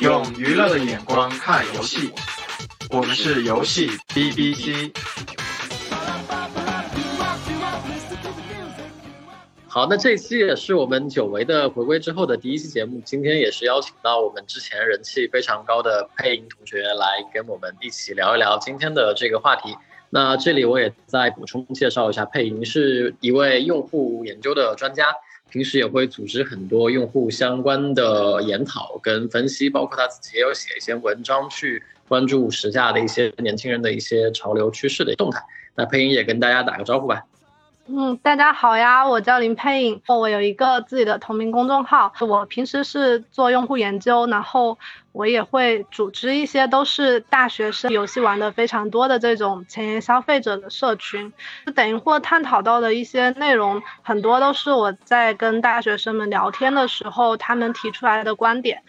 用娱乐的眼光看游戏，我们是游戏 B B G。好，那这一期也是我们久违的回归之后的第一期节目。今天也是邀请到我们之前人气非常高的配音同学来跟我们一起聊一聊今天的这个话题。那这里我也再补充介绍一下，配音是一位用户研究的专家，平时也会组织很多用户相关的研讨跟分析，包括他自己也有写一些文章去关注时下的一些年轻人的一些潮流趋势的动态。那配音也跟大家打个招呼吧。嗯，大家好呀，我叫林佩颖，我有一个自己的同名公众号，我平时是做用户研究，然后我也会组织一些都是大学生游戏玩的非常多的这种前沿消费者的社群，就等于或探讨到的一些内容，很多都是我在跟大学生们聊天的时候他们提出来的观点，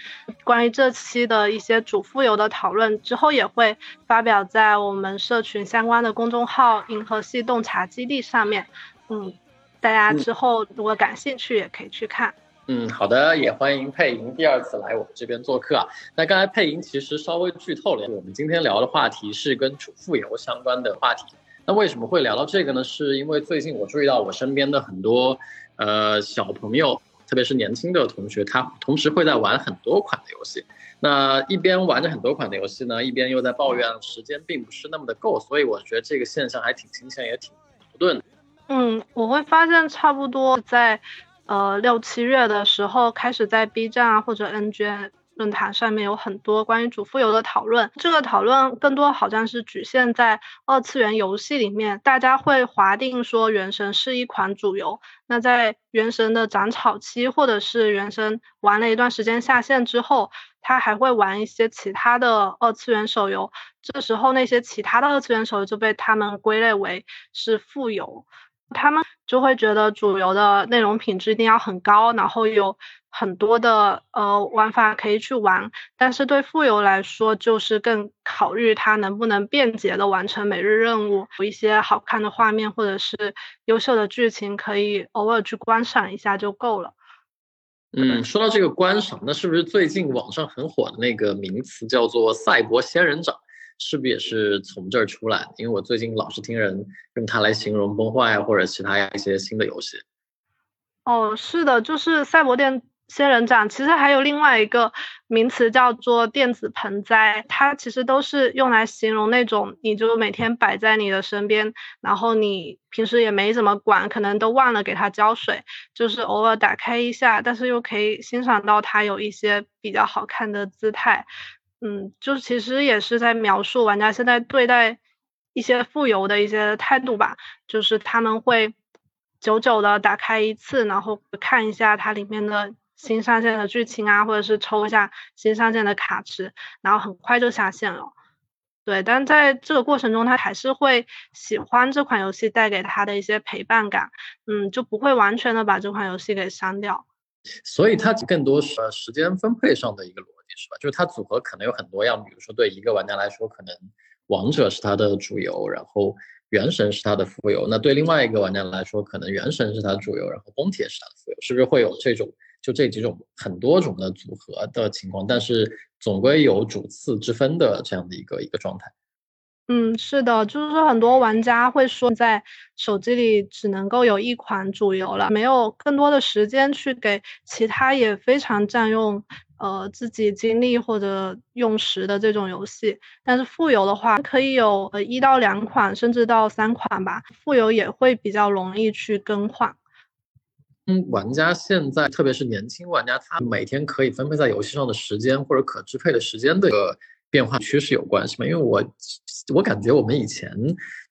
关于这期的一些主副游的讨论，之后也会发表在我们社群相关的公众号“银河系洞察基地”上面。嗯，大家之后如果感兴趣也可以去看。嗯，嗯好的，也欢迎佩莹第二次来我们这边做客啊。那刚才佩莹其实稍微剧透了，我们今天聊的话题是跟主副游相关的话题。那为什么会聊到这个呢？是因为最近我注意到我身边的很多呃小朋友，特别是年轻的同学，他同时会在玩很多款的游戏。那一边玩着很多款的游戏呢，一边又在抱怨时间并不是那么的够。所以我觉得这个现象还挺新鲜，也挺矛盾的。嗯，我会发现差不多在，呃六七月的时候开始在 B 站啊或者 NG 论坛上面有很多关于主副游的讨论。这个讨论更多好像是局限在二次元游戏里面，大家会划定说原神是一款主游。那在原神的长草期或者是原神玩了一段时间下线之后，他还会玩一些其他的二次元手游。这时候那些其他的二次元手游就被他们归类为是副游。他们就会觉得主流的内容品质一定要很高，然后有很多的呃玩法可以去玩。但是对富游来说，就是更考虑它能不能便捷的完成每日任务，有一些好看的画面或者是优秀的剧情，可以偶尔去观赏一下就够了。嗯，说到这个观赏，那是不是最近网上很火的那个名词叫做“赛博仙人掌”？是不是也是从这儿出来？因为我最近老是听人用它来形容崩坏啊，或者其他一些新的游戏。哦，是的，就是赛博电仙人掌。其实还有另外一个名词叫做电子盆栽，它其实都是用来形容那种你就每天摆在你的身边，然后你平时也没怎么管，可能都忘了给它浇水，就是偶尔打开一下，但是又可以欣赏到它有一些比较好看的姿态。嗯，就是其实也是在描述玩家现在对待一些富游的一些态度吧，就是他们会久久的打开一次，然后看一下它里面的新上线的剧情啊，或者是抽一下新上线的卡池，然后很快就下线了。对，但在这个过程中，他还是会喜欢这款游戏带给他的一些陪伴感，嗯，就不会完全的把这款游戏给删掉。所以它更多是时间分配上的一个逻，是吧？就是它组合可能有很多样，比如说对一个玩家来说，可能王者是他的主游，然后原神是他的副游；那对另外一个玩家来说，可能原神是他的主游，然后崩铁是他的副游，是不是会有这种就这几种很多种的组合的情况？但是总归有主次之分的这样的一个一个状态。嗯，是的，就是说很多玩家会说，在手机里只能够有一款主游了，没有更多的时间去给其他也非常占用呃自己精力或者用时的这种游戏。但是副游的话，可以有呃一到两款，甚至到三款吧。副游也会比较容易去更换。嗯，玩家现在，特别是年轻玩家，他每天可以分配在游戏上的时间或者可支配的时间的。变化趋势有关系吗？因为我我感觉我们以前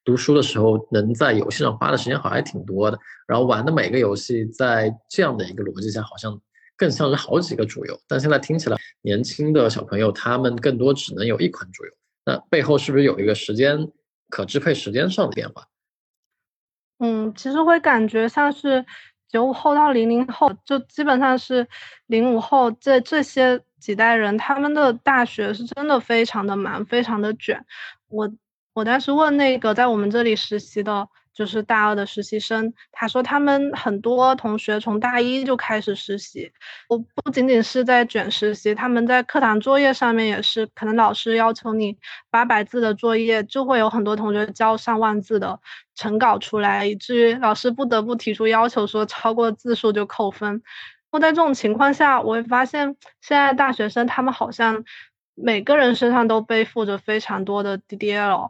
读书的时候，能在游戏上花的时间好像还挺多的，然后玩的每个游戏在这样的一个逻辑下，好像更像是好几个主游。但现在听起来，年轻的小朋友他们更多只能有一款主游，那背后是不是有一个时间可支配时间上的变化？嗯，其实会感觉像是九五后到零零后，就基本上是零五后这这些。几代人，他们的大学是真的非常的忙，非常的卷。我我当时问那个在我们这里实习的就是大二的实习生，他说他们很多同学从大一就开始实习，我不仅仅是在卷实习，他们在课堂作业上面也是，可能老师要求你八百字的作业，就会有很多同学交上万字的成稿出来，以至于老师不得不提出要求，说超过字数就扣分。那在这种情况下，我会发现现在大学生他们好像每个人身上都背负着非常多的 DDL，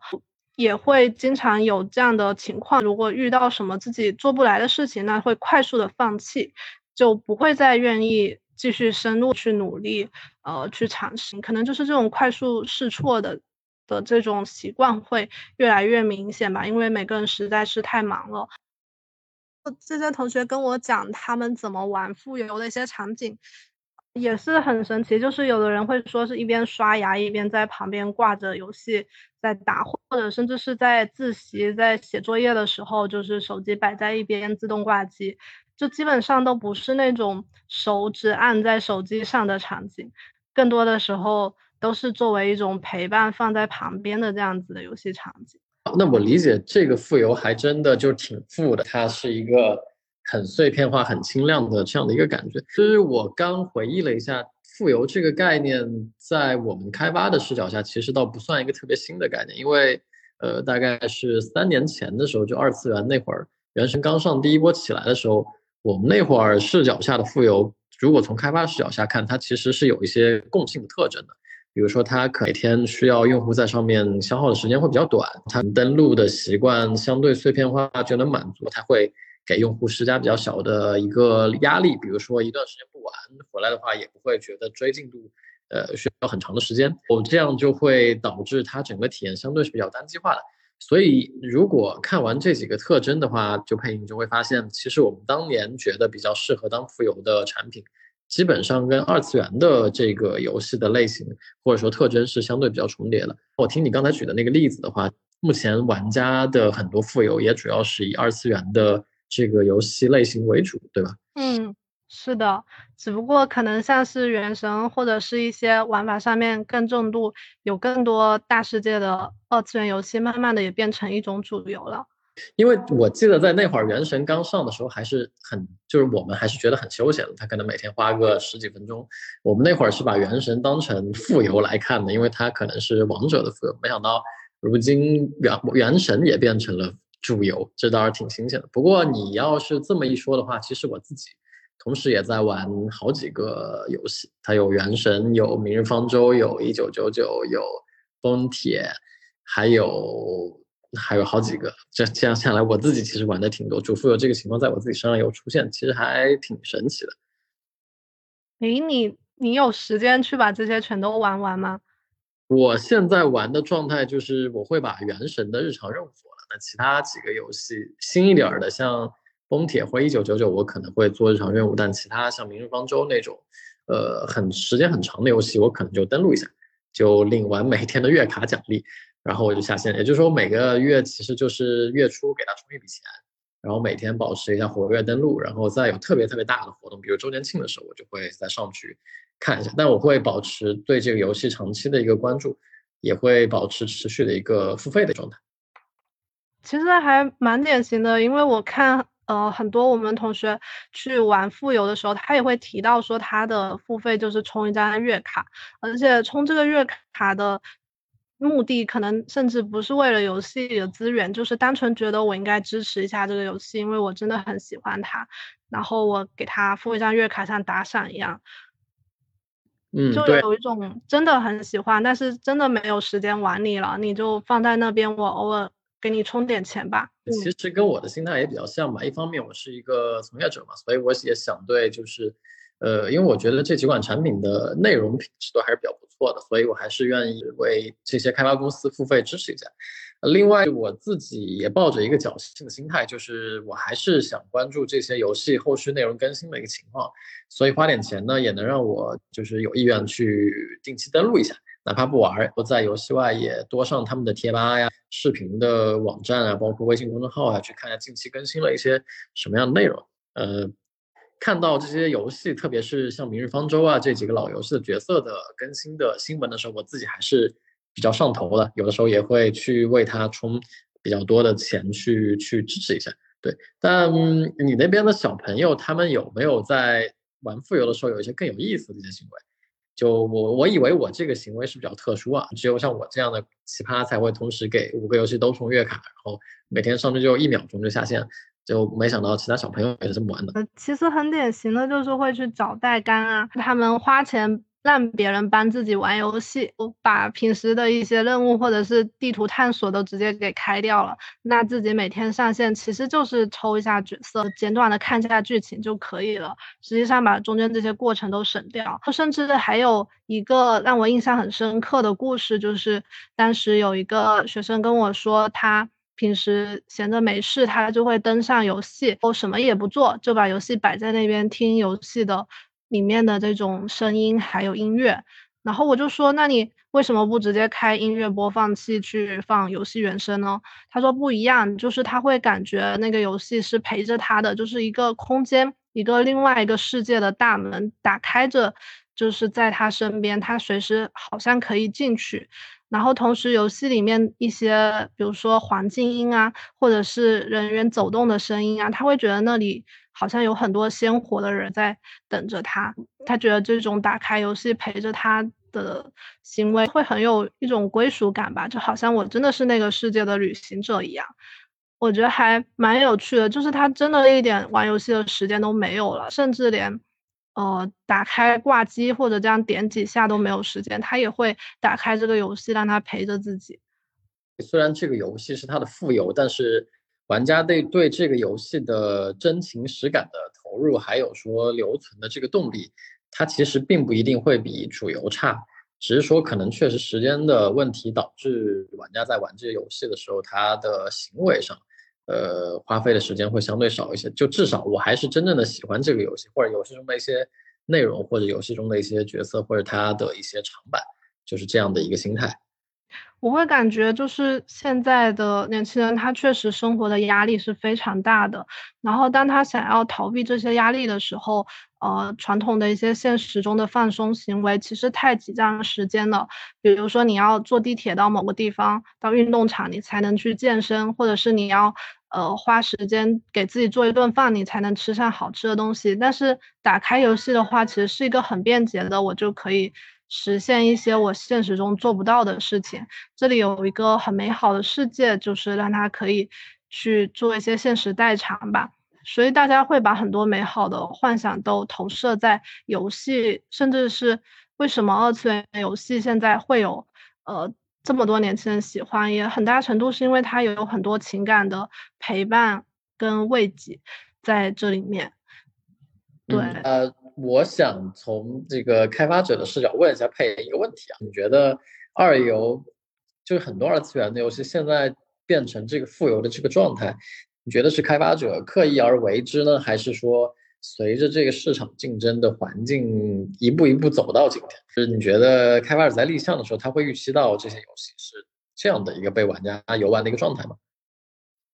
也会经常有这样的情况。如果遇到什么自己做不来的事情，那会快速的放弃，就不会再愿意继续深入去努力，呃，去尝试。可能就是这种快速试错的的这种习惯会越来越明显吧，因为每个人实在是太忙了。这些同学跟我讲他们怎么玩富游的一些场景，也是很神奇。就是有的人会说是一边刷牙一边在旁边挂着游戏在打，或者甚至是在自习在写作业的时候，就是手机摆在一边自动挂机，就基本上都不是那种手指按在手机上的场景，更多的时候都是作为一种陪伴放在旁边的这样子的游戏场景。那我理解这个富游还真的就挺富的，它是一个很碎片化、很轻量的这样的一个感觉。其实我刚回忆了一下，富游这个概念在我们开发的视角下，其实倒不算一个特别新的概念，因为呃，大概是三年前的时候，就二次元那会儿，原神刚上第一波起来的时候，我们那会儿视角下的富游，如果从开发视角下看，它其实是有一些共性的特征的。比如说，它可每天需要用户在上面消耗的时间会比较短，它登录的习惯相对碎片化就能满足，它会给用户施加比较小的一个压力。比如说一段时间不玩回来的话，也不会觉得追进度，呃，需要很长的时间。我这样就会导致它整个体验相对是比较单机化的。所以，如果看完这几个特征的话，就配音就会发现，其实我们当年觉得比较适合当浮游的产品。基本上跟二次元的这个游戏的类型或者说特征是相对比较重叠的。我听你刚才举的那个例子的话，目前玩家的很多富游也主要是以二次元的这个游戏类型为主，对吧？嗯，是的，只不过可能像是原神或者是一些玩法上面更重度、有更多大世界的二次元游戏，慢慢的也变成一种主流了。因为我记得在那会儿《原神》刚上的时候，还是很就是我们还是觉得很休闲的。他可能每天花个十几分钟。我们那会儿是把《原神》当成副游来看的，因为它可能是王者的副游。没想到如今《原原神》也变成了主游，这倒是挺新鲜的。不过你要是这么一说的话，其实我自己同时也在玩好几个游戏。它有《原神》，有《明日方舟》，有《一九九九》，有《崩铁》，还有。还有好几个，这这样下来，我自己其实玩的挺多。主妇有这个情况在我自己身上有出现，其实还挺神奇的。诶，你你有时间去把这些全都玩完吗？我现在玩的状态就是我会把原神的日常任务做了，那其他几个游戏新一点的，像崩铁或一九九九，我可能会做日常任务，但其他像明日方舟那种，呃，很时间很长的游戏，我可能就登录一下，就领完每天的月卡奖励。然后我就下线，也就是说每个月其实就是月初给他充一笔钱，然后每天保持一下活跃登录，然后再有特别特别大的活动，比如周年庆的时候，我就会再上去看一下。但我会保持对这个游戏长期的一个关注，也会保持持续的一个付费的状态。其实还蛮典型的，因为我看呃很多我们同学去玩富游的时候，他也会提到说他的付费就是充一张月卡，而且充这个月卡的。目的可能甚至不是为了游戏的资源，就是单纯觉得我应该支持一下这个游戏，因为我真的很喜欢它，然后我给他付一张月卡，像打赏一样。嗯，就有一种真的很喜欢，但是真的没有时间玩你了，你就放在那边，我偶尔给你充点钱吧。其实跟我的心态也比较像吧，一方面我是一个从业者嘛，所以我也想对就是。呃，因为我觉得这几款产品的内容品质都还是比较不错的，所以我还是愿意为这些开发公司付费支持一下。另外，我自己也抱着一个侥幸的心态，就是我还是想关注这些游戏后续内容更新的一个情况，所以花点钱呢，也能让我就是有意愿去定期登录一下，哪怕不玩，我在游戏外也多上他们的贴吧呀、视频的网站啊，包括微信公众号啊，去看一下近期更新了一些什么样的内容。呃。看到这些游戏，特别是像《明日方舟》啊这几个老游戏的角色的更新的新闻的时候，我自己还是比较上头的。有的时候也会去为它充比较多的钱去去支持一下。对，但你那边的小朋友他们有没有在玩富游的时候有一些更有意思的一些行为？就我我以为我这个行为是比较特殊啊，只有像我这样的奇葩才会同时给五个游戏都充月卡，然后每天上去就一秒钟就下线，就没想到其他小朋友也是这么玩的。其实很典型的就是会去找代干啊，他们花钱。让别人帮自己玩游戏，我把平时的一些任务或者是地图探索都直接给开掉了。那自己每天上线其实就是抽一下角色，简短的看一下剧情就可以了。实际上把中间这些过程都省掉。甚至还有一个让我印象很深刻的故事，就是当时有一个学生跟我说，他平时闲着没事，他就会登上游戏，我什么也不做，就把游戏摆在那边听游戏的。里面的这种声音还有音乐，然后我就说，那你为什么不直接开音乐播放器去放游戏原声呢？他说不一样，就是他会感觉那个游戏是陪着他的，就是一个空间，一个另外一个世界的大门打开着，就是在他身边，他随时好像可以进去。然后同时，游戏里面一些，比如说环境音啊，或者是人员走动的声音啊，他会觉得那里好像有很多鲜活的人在等着他。他觉得这种打开游戏陪着他的行为会很有一种归属感吧，就好像我真的是那个世界的旅行者一样。我觉得还蛮有趣的，就是他真的一点玩游戏的时间都没有了，甚至连。呃，打开挂机或者这样点几下都没有时间，他也会打开这个游戏，让他陪着自己。虽然这个游戏是他的副游，但是玩家对对这个游戏的真情实感的投入，还有说留存的这个动力，它其实并不一定会比主游差，只是说可能确实时间的问题导致玩家在玩这个游戏的时候，他的行为上。呃，花费的时间会相对少一些，就至少我还是真正的喜欢这个游戏，或者游戏中的一些内容，或者游戏中的一些角色，或者它的一些长板，就是这样的一个心态。我会感觉就是现在的年轻人，他确实生活的压力是非常大的。然后当他想要逃避这些压力的时候，呃，传统的一些现实中的放松行为其实太挤占时间了。比如说你要坐地铁到某个地方，到运动场你才能去健身，或者是你要呃花时间给自己做一顿饭，你才能吃上好吃的东西。但是打开游戏的话，其实是一个很便捷的，我就可以。实现一些我现实中做不到的事情。这里有一个很美好的世界，就是让他可以去做一些现实代偿吧。所以大家会把很多美好的幻想都投射在游戏，甚至是为什么二次元游戏现在会有呃这么多年轻人喜欢，也很大程度是因为它有很多情感的陪伴跟慰藉在这里面。对。呃我想从这个开发者的视角问一下佩一个问题啊，你觉得二游就是很多二次元的游戏现在变成这个富游的这个状态，你觉得是开发者刻意而为之呢，还是说随着这个市场竞争的环境一步一步走到今天？就是你觉得开发者在立项的时候，他会预期到这些游戏是这样的一个被玩家游玩的一个状态吗？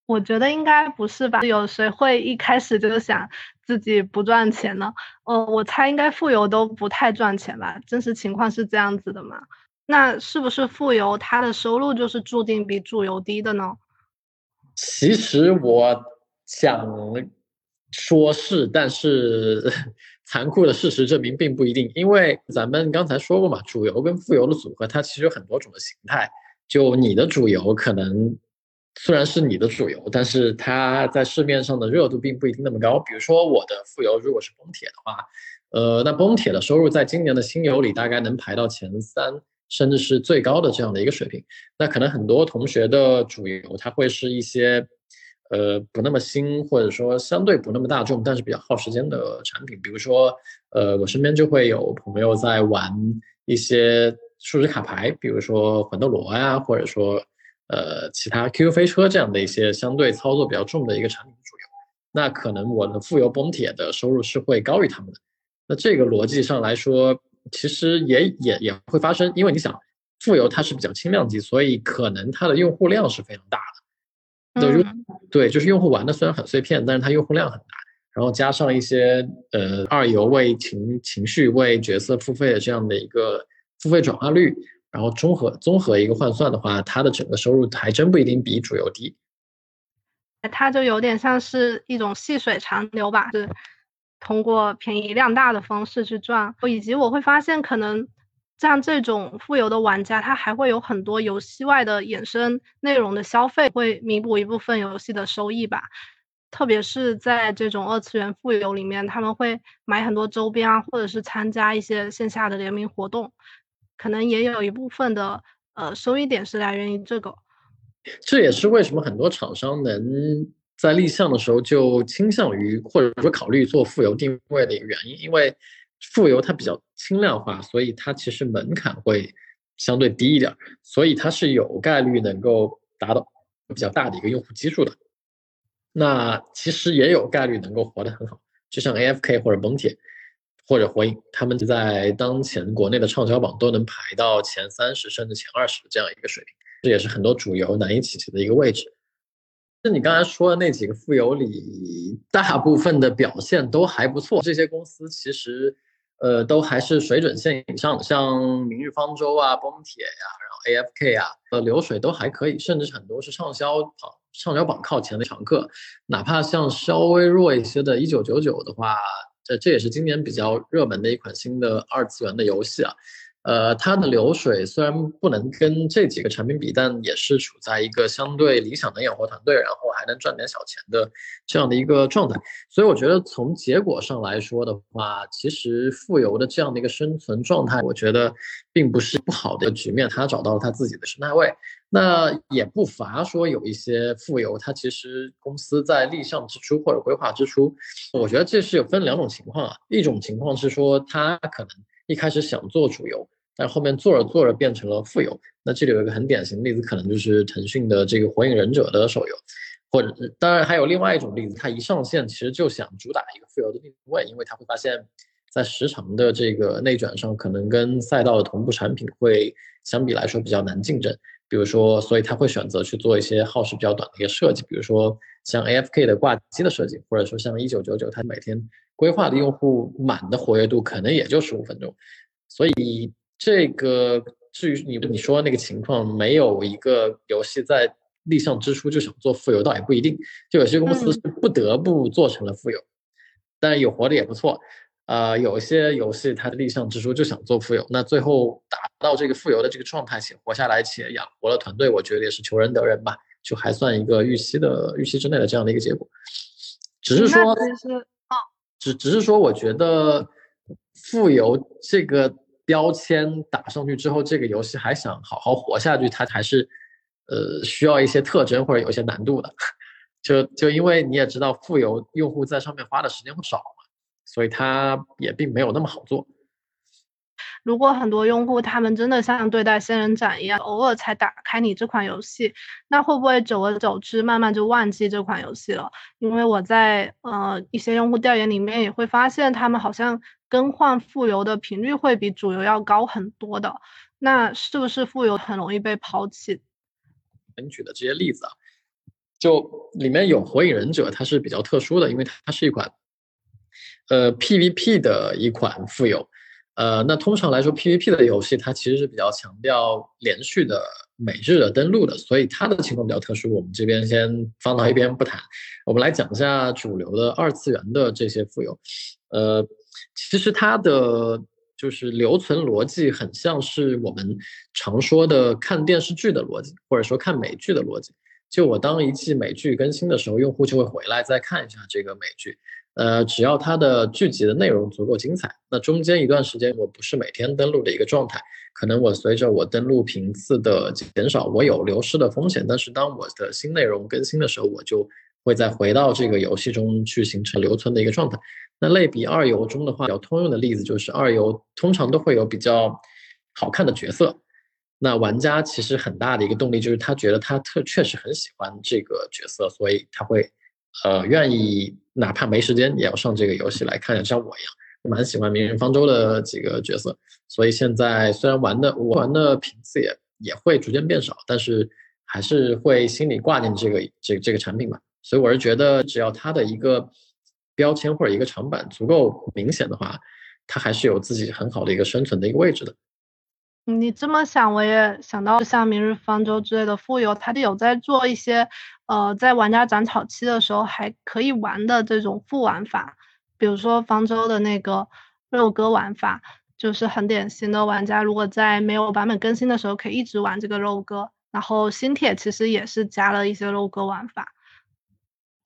我觉得应该不是吧？有谁会一开始就想自己不赚钱呢？呃，我猜应该富游都不太赚钱吧？真实情况是这样子的吗？那是不是富游它的收入就是注定比主游低的呢？其实我想说是，但是 残酷的事实证明并不一定，因为咱们刚才说过嘛，主游跟副游的组合它其实有很多种的形态，就你的主游可能。虽然是你的主游，但是它在市面上的热度并不一定那么高。比如说我的副游如果是崩铁的话，呃，那崩铁的收入在今年的新游里大概能排到前三，甚至是最高的这样的一个水平。那可能很多同学的主游，它会是一些呃不那么新，或者说相对不那么大众，但是比较耗时间的产品。比如说，呃，我身边就会有朋友在玩一些数值卡牌，比如说魂斗罗呀，或者说。呃，其他 QQ 飞车这样的一些相对操作比较重的一个产品主游，那可能我的富游崩铁的收入是会高于他们的。那这个逻辑上来说，其实也也也会发生，因为你想，富游它是比较轻量级，所以可能它的用户量是非常大的。对，对，就是用户玩的虽然很碎片，但是它用户量很大。然后加上一些呃二游为情情绪为角色付费的这样的一个付费转化率。然后综合综合一个换算的话，它的整个收入还真不一定比主游低。它就有点像是一种细水长流吧，是通过便宜量大的方式去赚。以及我会发现，可能像这种富有的玩家，他还会有很多游戏外的衍生内容的消费，会弥补一部分游戏的收益吧。特别是在这种二次元富有里面，他们会买很多周边啊，或者是参加一些线下的联名活动，可能也有一部分的呃收益点是来源于这个。这也是为什么很多厂商能在立项的时候就倾向于或者说考虑做富游定位的一个原因，因为富游它比较轻量化，所以它其实门槛会相对低一点，所以它是有概率能够达到比较大的一个用户基数的。那其实也有概率能够活得很好，就像 AFK 或者崩铁或者火影，他们在当前国内的畅销榜都能排到前三十甚至前二十这样一个水平。这也是很多主游难以企及的一个位置。就你刚才说的那几个富游里，大部分的表现都还不错。这些公司其实，呃，都还是水准线以上的，像明日方舟啊、崩铁呀，然后 AFK 啊，呃，流水都还可以，甚至很多是畅销榜畅销榜靠前的常客。哪怕像稍微弱一些的1999的话，这这也是今年比较热门的一款新的二次元的游戏啊。呃，它的流水虽然不能跟这几个产品比，但也是处在一个相对理想的养活团队，然后还能赚点小钱的这样的一个状态。所以我觉得从结果上来说的话，其实富游的这样的一个生存状态，我觉得并不是不好的局面。他找到了他自己的生态位，那也不乏说有一些富游，他其实公司在立项之初或者规划之初，我觉得这是有分两种情况啊。一种情况是说他可能。一开始想做主游，但后面做着做着变成了副游。那这里有一个很典型的例子，可能就是腾讯的这个《火影忍者》的手游，或者当然还有另外一种例子，它一上线其实就想主打一个副游的定位，因为它会发现，在时长的这个内卷上，可能跟赛道的同步产品会相比来说比较难竞争。比如说，所以他会选择去做一些耗时比较短的一个设计，比如说像 AFK 的挂机的设计，或者说像一九九九，它每天规划的用户满的活跃度可能也就十五分钟。所以这个至于你你说那个情况，没有一个游戏在立项之初就想做富有，倒也不一定。就有些公司是不得不做成了富游，但有活的也不错。呃，有一些游戏它的立项之初就想做富有，那最后达到这个富有的这个状态且活下来且养活了团队，我觉得也是求人得人吧，就还算一个预期的预期之内的这样的一个结果。只是说，只只是说，我觉得富有这个标签打上去之后，这个游戏还想好好活下去，它还是呃需要一些特征或者有一些难度的。就就因为你也知道，富有用户在上面花的时间会少。所以它也并没有那么好做。如果很多用户他们真的像对待仙人掌一样，偶尔才打开你这款游戏，那会不会久而久之慢慢就忘记这款游戏了？因为我在呃一些用户调研里面也会发现，他们好像更换副游的频率会比主游要高很多的。那是不是副游很容易被抛弃？你举的这些例子啊，就里面有火影忍者，它是比较特殊的，因为它是一款。呃，PVP 的一款富有，呃，那通常来说，PVP 的游戏它其实是比较强调连续的每日的登录的，所以它的情况比较特殊。我们这边先放到一边不谈，我们来讲一下主流的二次元的这些富有。呃，其实它的就是留存逻辑很像是我们常说的看电视剧的逻辑，或者说看美剧的逻辑。就我当一季美剧更新的时候，用户就会回来再看一下这个美剧。呃，只要它的剧集的内容足够精彩，那中间一段时间我不是每天登录的一个状态，可能我随着我登录频次的减少，我有流失的风险。但是当我的新内容更新的时候，我就会再回到这个游戏中去形成留存的一个状态。那类比二游中的话，比较通用的例子就是二游通常都会有比较好看的角色，那玩家其实很大的一个动力就是他觉得他特确实很喜欢这个角色，所以他会。呃，愿意哪怕没时间也要上这个游戏来看，像我一样，蛮喜欢《明日方舟》的几个角色，所以现在虽然玩的玩的频次也也会逐渐变少，但是还是会心里挂念这个这这个产品吧。所以我是觉得，只要它的一个标签或者一个长板足够明显的话，它还是有自己很好的一个生存的一个位置的。你这么想，我也想到像《明日方舟》之类的富游，它就有在做一些，呃，在玩家斩草期的时候还可以玩的这种副玩法，比如说方舟的那个肉鸽玩法，就是很典型的玩家如果在没有版本更新的时候可以一直玩这个肉鸽。然后新铁其实也是加了一些肉鸽玩法。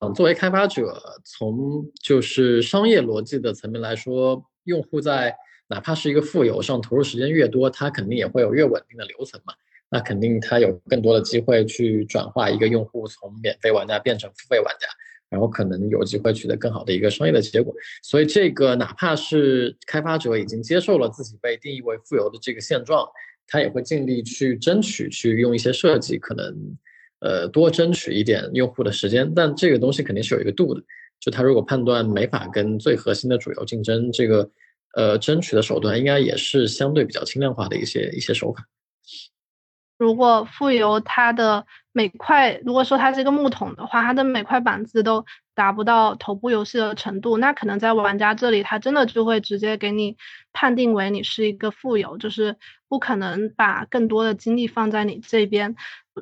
嗯，作为开发者，从就是商业逻辑的层面来说，用户在。哪怕是一个富有上投入时间越多，它肯定也会有越稳定的流程嘛。那肯定它有更多的机会去转化一个用户从免费玩家变成付费玩家，然后可能有机会取得更好的一个商业的结果。所以这个哪怕是开发者已经接受了自己被定义为富有的这个现状，他也会尽力去争取去用一些设计，可能呃多争取一点用户的时间。但这个东西肯定是有一个度的，就他如果判断没法跟最核心的主流竞争，这个。呃，争取的手段应该也是相对比较轻量化的一些一些手法。如果富游它的每块，如果说它是一个木桶的话，它的每块板子都达不到头部游戏的程度，那可能在玩家这里，他真的就会直接给你判定为你是一个富游，就是不可能把更多的精力放在你这边。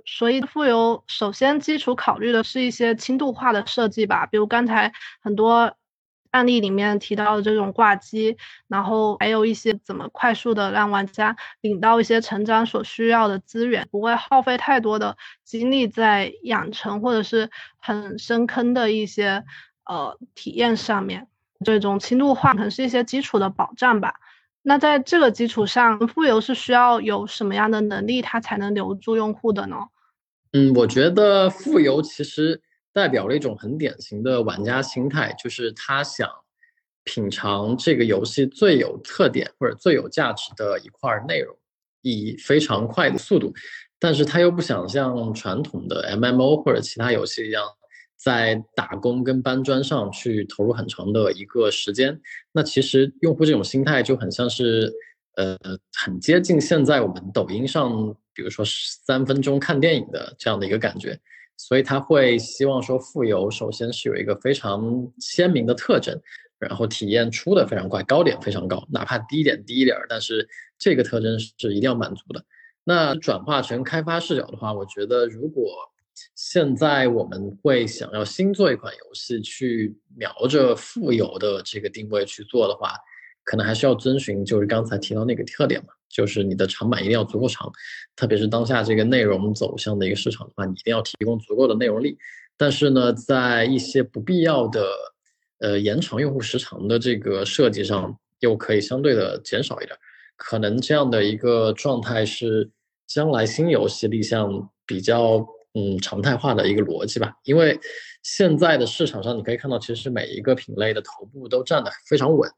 所以富游首先基础考虑的是一些轻度化的设计吧，比如刚才很多。案例里面提到的这种挂机，然后还有一些怎么快速的让玩家领到一些成长所需要的资源，不会耗费太多的精力在养成或者是很深坑的一些呃体验上面。这种轻度化可能是一些基础的保障吧。那在这个基础上，富游是需要有什么样的能力，它才能留住用户的呢？嗯，我觉得富游其实。代表了一种很典型的玩家心态，就是他想品尝这个游戏最有特点或者最有价值的一块内容，以非常快的速度，但是他又不想像传统的 MMO 或者其他游戏一样，在打工跟搬砖上去投入很长的一个时间。那其实用户这种心态就很像是，呃，很接近现在我们抖音上，比如说三分钟看电影的这样的一个感觉。所以他会希望说，富游首先是有一个非常鲜明的特征，然后体验出的非常快，高点非常高，哪怕低点低一点儿，但是这个特征是一定要满足的。那转化成开发视角的话，我觉得如果现在我们会想要新做一款游戏，去瞄着富游的这个定位去做的话，可能还是要遵循就是刚才提到那个特点嘛。就是你的长板一定要足够长，特别是当下这个内容走向的一个市场的话，你一定要提供足够的内容力。但是呢，在一些不必要的，呃，延长用户时长的这个设计上，又可以相对的减少一点。可能这样的一个状态是将来新游戏立项比较嗯常态化的一个逻辑吧。因为现在的市场上，你可以看到，其实每一个品类的头部都站得非常稳。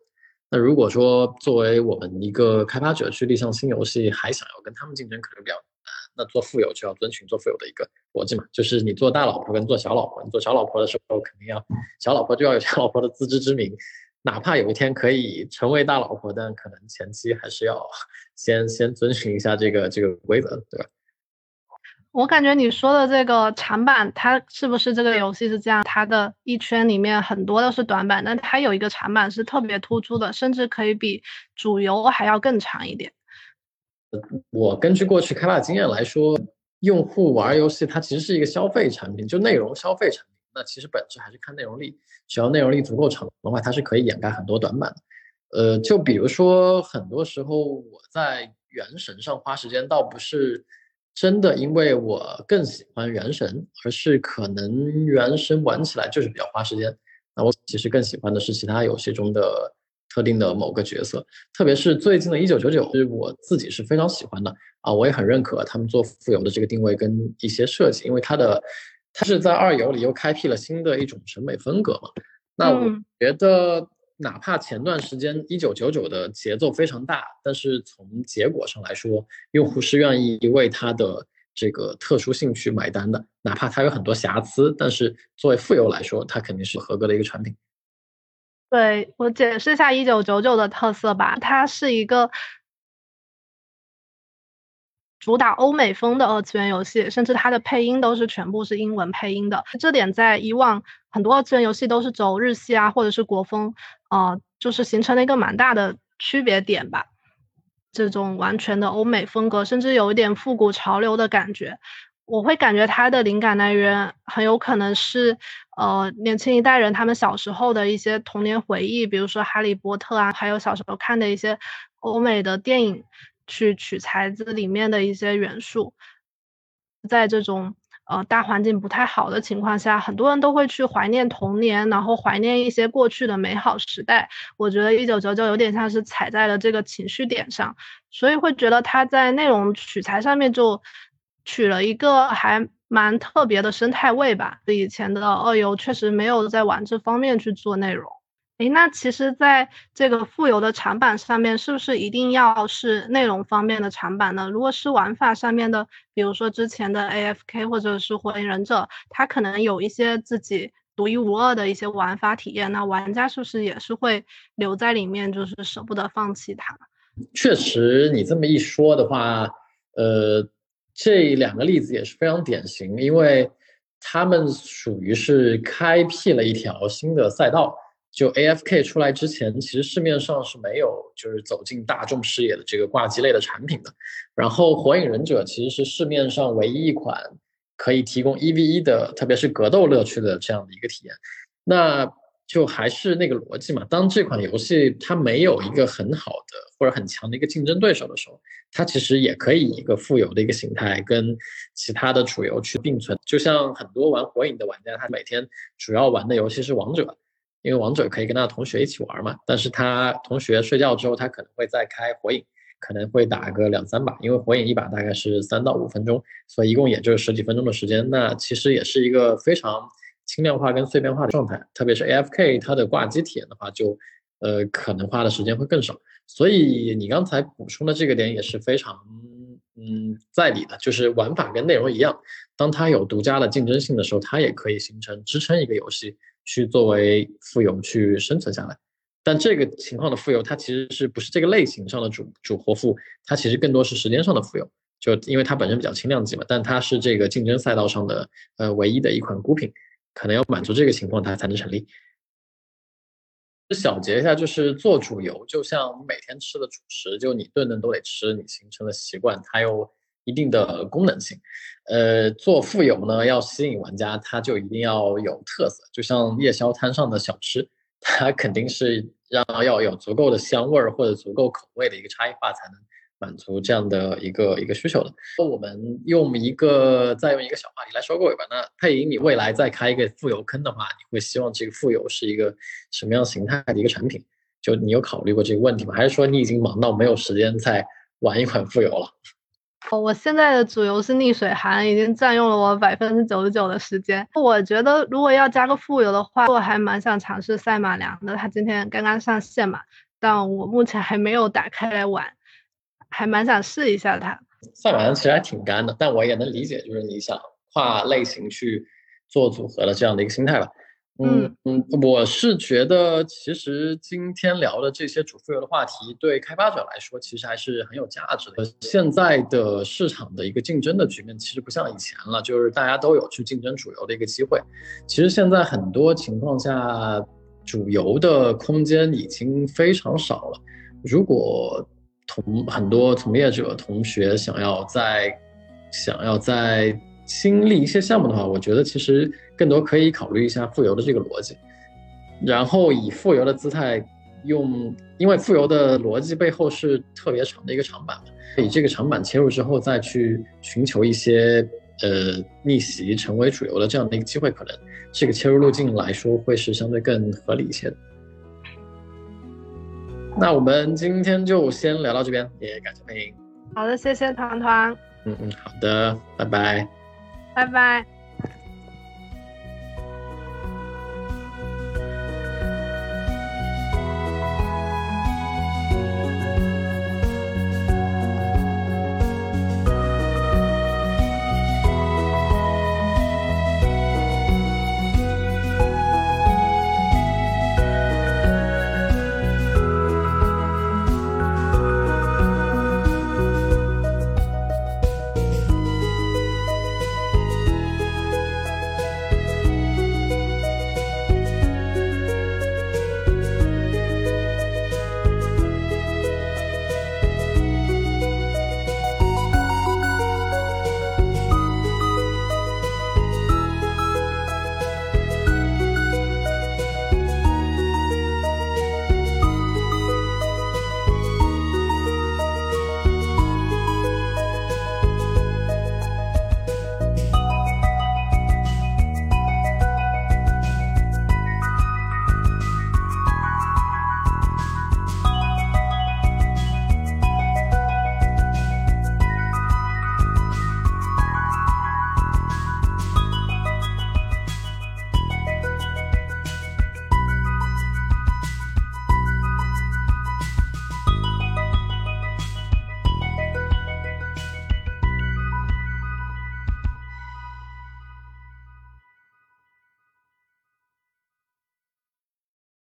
那如果说作为我们一个开发者去立项新游戏，还想要跟他们竞争，可能比较难。那做富有就要遵循做富有的一个逻辑嘛，就是你做大老婆跟做小老婆，你做小老婆的时候肯定要小老婆就要有小老婆的自知之明，哪怕有一天可以成为大老婆，但可能前期还是要 先先遵循一下这个这个规则，对吧？我感觉你说的这个长板，它是不是这个游戏是这样？它的一圈里面很多都是短板，但它有一个长板是特别突出的，甚至可以比主游还要更长一点。我根据过去开发经验来说，用户玩游戏它其实是一个消费产品，就内容消费产品。那其实本质还是看内容力，只要内容力足够长的话，它是可以掩盖很多短板的。呃，就比如说很多时候我在原神上花时间，倒不是。真的，因为我更喜欢原神，而是可能原神玩起来就是比较花时间。那我其实更喜欢的是其他游戏中的特定的某个角色，特别是最近的一九九九，是我自己是非常喜欢的啊，我也很认可他们做富游的这个定位跟一些设计，因为它的它是在二游里又开辟了新的一种审美风格嘛。那我觉得。哪怕前段时间一九九九的节奏非常大，但是从结果上来说，用户是愿意为它的这个特殊性去买单的。哪怕它有很多瑕疵，但是作为富游来说，它肯定是合格的一个产品。对我解释一下一九九九的特色吧，它是一个。主打欧美风的二次元游戏，甚至它的配音都是全部是英文配音的。这点在以往很多二次元游戏都是走日系啊，或者是国风，呃，就是形成了一个蛮大的区别点吧。这种完全的欧美风格，甚至有一点复古潮流的感觉。我会感觉它的灵感来源很有可能是，呃，年轻一代人他们小时候的一些童年回忆，比如说《哈利波特》啊，还有小时候看的一些欧美的电影，去取材自里面的一些元素，在这种。呃，大环境不太好的情况下，很多人都会去怀念童年，然后怀念一些过去的美好时代。我觉得一九九九有点像是踩在了这个情绪点上，所以会觉得他在内容取材上面就取了一个还蛮特别的生态位吧。以前的二游确实没有在往这方面去做内容。诶，那其实，在这个富游的长板上面，是不是一定要是内容方面的长板呢？如果是玩法上面的，比如说之前的 AFK 或者是火影忍者，它可能有一些自己独一无二的一些玩法体验，那玩家是不是也是会留在里面，就是舍不得放弃它？确实，你这么一说的话，呃，这两个例子也是非常典型，因为他们属于是开辟了一条新的赛道。就 A F K 出来之前，其实市面上是没有就是走进大众视野的这个挂机类的产品的。然后火影忍者其实是市面上唯一一款可以提供一 v 一的，特别是格斗乐趣的这样的一个体验。那就还是那个逻辑嘛，当这款游戏它没有一个很好的或者很强的一个竞争对手的时候，它其实也可以一个富游的一个形态跟其他的主游去并存。就像很多玩火影的玩家，他每天主要玩的游戏是王者。因为王者可以跟他的同学一起玩嘛，但是他同学睡觉之后，他可能会再开火影，可能会打个两三把，因为火影一把大概是三到五分钟，所以一共也就是十几分钟的时间。那其实也是一个非常轻量化跟碎片化的状态，特别是 AFK 它的挂机体验的话，就呃可能花的时间会更少。所以你刚才补充的这个点也是非常嗯在理的，就是玩法跟内容一样，当它有独家的竞争性的时候，它也可以形成支撑一个游戏。去作为富有去生存下来，但这个情况的富有，它其实是不是这个类型上的主主活富，它其实更多是时间上的富有，就因为它本身比较轻量级嘛，但它是这个竞争赛道上的呃唯一的一款孤品，可能要满足这个情况它才能成立。小结一下，就是做主游，就像你每天吃的主食，就你顿顿都得吃，你形成了习惯，它有。一定的功能性，呃，做副游呢，要吸引玩家，它就一定要有特色。就像夜宵摊上的小吃，它肯定是让要有足够的香味儿或者足够口味的一个差异化，才能满足这样的一个一个需求的。那我们用一个再用一个小话题来收个尾吧。那配音，你未来再开一个富游坑的话，你会希望这个富游是一个什么样形态的一个产品？就你有考虑过这个问题吗？还是说你已经忙到没有时间再玩一款富游了？哦，我现在的主游是逆水寒，已经占用了我百分之九十九的时间。我觉得如果要加个富游的话，我还蛮想尝试赛马娘的。他今天刚刚上线嘛，但我目前还没有打开来玩，还蛮想试一下它。赛马娘其实还挺干的，但我也能理解，就是你想跨类型去做组合的这样的一个心态吧。嗯嗯，我是觉得，其实今天聊的这些主副游的话题，对开发者来说，其实还是很有价值的。现在的市场的一个竞争的局面，其实不像以前了，就是大家都有去竞争主游的一个机会。其实现在很多情况下，主游的空间已经非常少了。如果同很多从业者同学想要在想要在新立一些项目的话，我觉得其实更多可以考虑一下富游的这个逻辑，然后以富游的姿态用，因为富游的逻辑背后是特别长的一个长板，以这个长板切入之后，再去寻求一些呃逆袭成为主流的这样的一个机会，可能这个切入路径来说会是相对更合理一些的。那我们今天就先聊到这边，也感谢配音。好的，谢谢团团。嗯嗯，好的，拜拜。拜拜。